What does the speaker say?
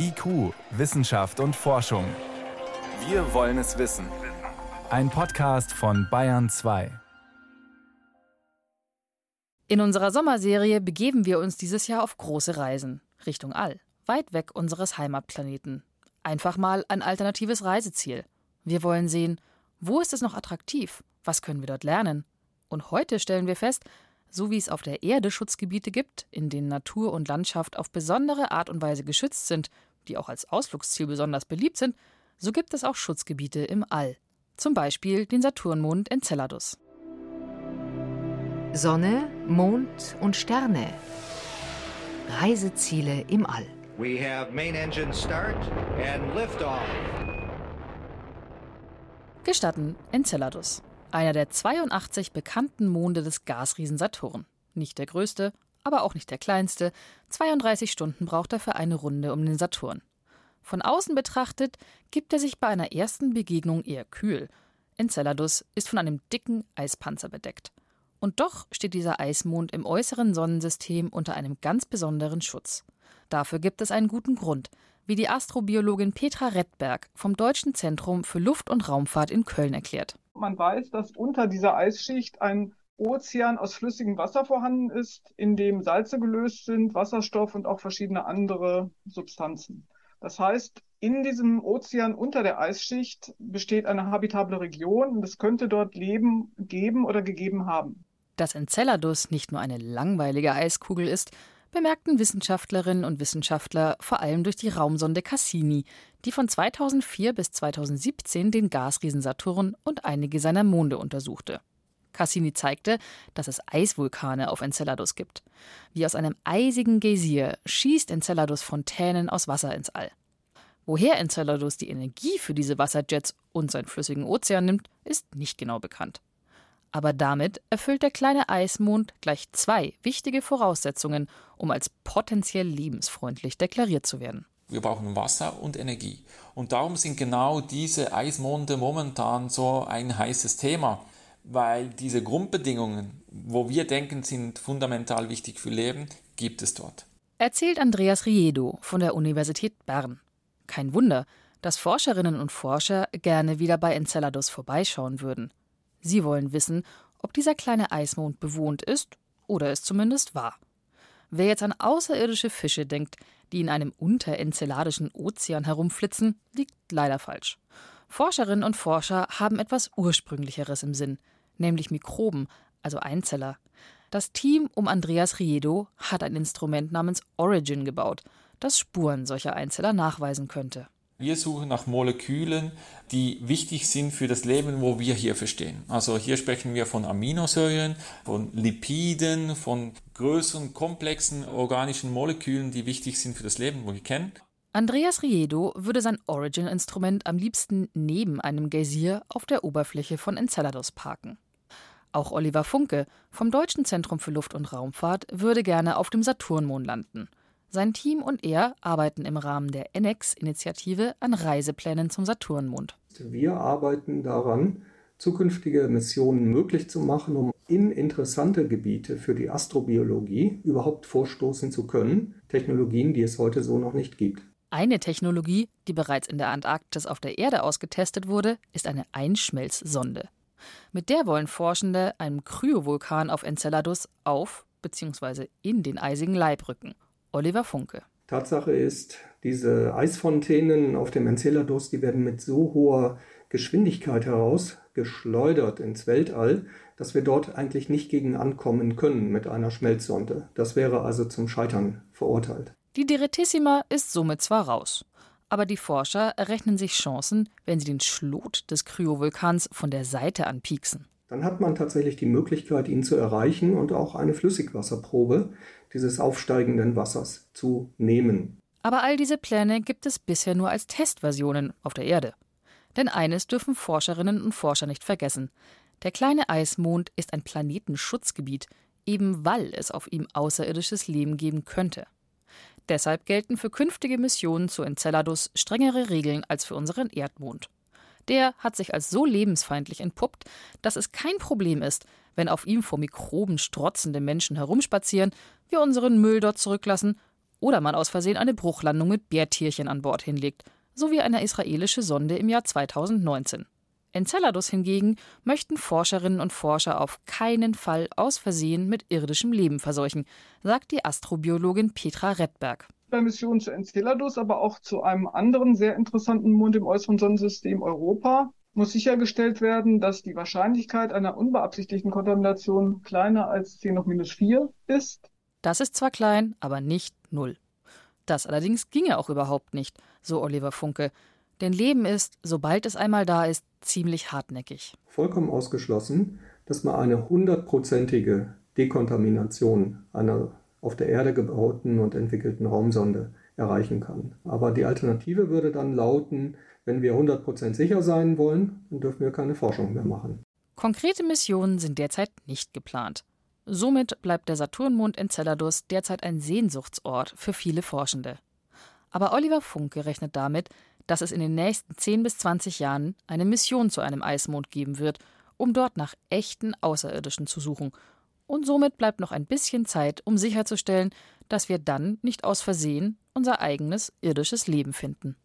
IQ, Wissenschaft und Forschung. Wir wollen es wissen. Ein Podcast von Bayern 2. In unserer Sommerserie begeben wir uns dieses Jahr auf große Reisen Richtung All, weit weg unseres Heimatplaneten. Einfach mal ein alternatives Reiseziel. Wir wollen sehen, wo ist es noch attraktiv? Was können wir dort lernen? Und heute stellen wir fest, so wie es auf der Erde Schutzgebiete gibt, in denen Natur und Landschaft auf besondere Art und Weise geschützt sind, die auch als Ausflugsziel besonders beliebt sind, so gibt es auch Schutzgebiete im All. Zum Beispiel den Saturnmond Enceladus. Sonne, Mond und Sterne. Reiseziele im All. We have main engine start and liftoff. Gestatten Enceladus, einer der 82 bekannten Monde des Gasriesen Saturn. Nicht der größte, aber auch nicht der kleinste. 32 Stunden braucht er für eine Runde um den Saturn. Von außen betrachtet gibt er sich bei einer ersten Begegnung eher kühl. Enceladus ist von einem dicken Eispanzer bedeckt. Und doch steht dieser Eismond im äußeren Sonnensystem unter einem ganz besonderen Schutz. Dafür gibt es einen guten Grund, wie die Astrobiologin Petra Rettberg vom Deutschen Zentrum für Luft- und Raumfahrt in Köln erklärt. Man weiß, dass unter dieser Eisschicht ein Ozean aus flüssigem Wasser vorhanden ist, in dem Salze gelöst sind, Wasserstoff und auch verschiedene andere Substanzen. Das heißt, in diesem Ozean unter der Eisschicht besteht eine habitable Region und es könnte dort Leben geben oder gegeben haben. Dass Enceladus nicht nur eine langweilige Eiskugel ist, bemerkten Wissenschaftlerinnen und Wissenschaftler vor allem durch die Raumsonde Cassini, die von 2004 bis 2017 den Gasriesen Saturn und einige seiner Monde untersuchte. Cassini zeigte, dass es Eisvulkane auf Enceladus gibt. Wie aus einem eisigen Geysir schießt Enceladus Fontänen aus Wasser ins All. Woher Enceladus die Energie für diese Wasserjets und seinen flüssigen Ozean nimmt, ist nicht genau bekannt. Aber damit erfüllt der kleine Eismond gleich zwei wichtige Voraussetzungen, um als potenziell lebensfreundlich deklariert zu werden. Wir brauchen Wasser und Energie. Und darum sind genau diese Eismonde momentan so ein heißes Thema weil diese Grundbedingungen, wo wir denken, sind fundamental wichtig für Leben, gibt es dort. Erzählt Andreas Riedo von der Universität Bern. Kein Wunder, dass Forscherinnen und Forscher gerne wieder bei Enceladus vorbeischauen würden. Sie wollen wissen, ob dieser kleine Eismond bewohnt ist oder es zumindest war. Wer jetzt an außerirdische Fische denkt, die in einem unterenceladischen Ozean herumflitzen, liegt leider falsch. Forscherinnen und Forscher haben etwas Ursprünglicheres im Sinn – nämlich Mikroben, also Einzeller. Das Team um Andreas Riedo hat ein Instrument namens Origin gebaut, das Spuren solcher Einzeller nachweisen könnte. Wir suchen nach Molekülen, die wichtig sind für das Leben, wo wir hier verstehen. Also hier sprechen wir von Aminosäuren, von Lipiden, von größeren, komplexen organischen Molekülen, die wichtig sind für das Leben, wo wir kennen. Andreas Riedo würde sein Origin-Instrument am liebsten neben einem Geysir auf der Oberfläche von Enceladus parken. Auch Oliver Funke vom Deutschen Zentrum für Luft- und Raumfahrt würde gerne auf dem Saturnmond landen. Sein Team und er arbeiten im Rahmen der NX-Initiative an Reiseplänen zum Saturnmond. Wir arbeiten daran, zukünftige Missionen möglich zu machen, um in interessante Gebiete für die Astrobiologie überhaupt vorstoßen zu können. Technologien, die es heute so noch nicht gibt. Eine Technologie, die bereits in der Antarktis auf der Erde ausgetestet wurde, ist eine Einschmelzsonde. Mit der wollen Forschende einem Kryovulkan auf Enceladus auf bzw. in den eisigen Leib rücken. Oliver Funke. Tatsache ist, diese Eisfontänen auf dem Enceladus, die werden mit so hoher Geschwindigkeit herausgeschleudert ins Weltall, dass wir dort eigentlich nicht gegen ankommen können mit einer Schmelzsonde. Das wäre also zum Scheitern verurteilt. Die Direttissima ist somit zwar raus, aber die Forscher errechnen sich Chancen, wenn sie den Schlot des Kryovulkans von der Seite anpieksen. Dann hat man tatsächlich die Möglichkeit, ihn zu erreichen und auch eine Flüssigwasserprobe dieses aufsteigenden Wassers zu nehmen. Aber all diese Pläne gibt es bisher nur als Testversionen auf der Erde. Denn eines dürfen Forscherinnen und Forscher nicht vergessen. Der kleine Eismond ist ein Planetenschutzgebiet, eben weil es auf ihm außerirdisches Leben geben könnte. Deshalb gelten für künftige Missionen zu Enceladus strengere Regeln als für unseren Erdmond. Der hat sich als so lebensfeindlich entpuppt, dass es kein Problem ist, wenn auf ihm vor Mikroben strotzende Menschen herumspazieren, wir unseren Müll dort zurücklassen oder man aus Versehen eine Bruchlandung mit Bärtierchen an Bord hinlegt, so wie eine israelische Sonde im Jahr 2019. Enceladus hingegen möchten Forscherinnen und Forscher auf keinen Fall aus Versehen mit irdischem Leben verseuchen, sagt die Astrobiologin Petra Redberg. Bei Missionen zu Enceladus, aber auch zu einem anderen sehr interessanten Mond im äußeren Sonnensystem Europa muss sichergestellt werden, dass die Wahrscheinlichkeit einer unbeabsichtigten Kontamination kleiner als 10 hoch minus 4 ist. Das ist zwar klein, aber nicht null. Das allerdings ginge auch überhaupt nicht, so Oliver Funke. Denn Leben ist, sobald es einmal da ist, ziemlich hartnäckig. Vollkommen ausgeschlossen, dass man eine hundertprozentige Dekontamination einer auf der Erde gebauten und entwickelten Raumsonde erreichen kann. Aber die Alternative würde dann lauten, wenn wir 100% sicher sein wollen, dann dürfen wir keine Forschung mehr machen. Konkrete Missionen sind derzeit nicht geplant. Somit bleibt der Saturnmond Enceladus derzeit ein Sehnsuchtsort für viele Forschende. Aber Oliver Funke rechnet damit, dass es in den nächsten 10 bis 20 Jahren eine Mission zu einem Eismond geben wird, um dort nach echten Außerirdischen zu suchen. Und somit bleibt noch ein bisschen Zeit, um sicherzustellen, dass wir dann nicht aus Versehen unser eigenes irdisches Leben finden.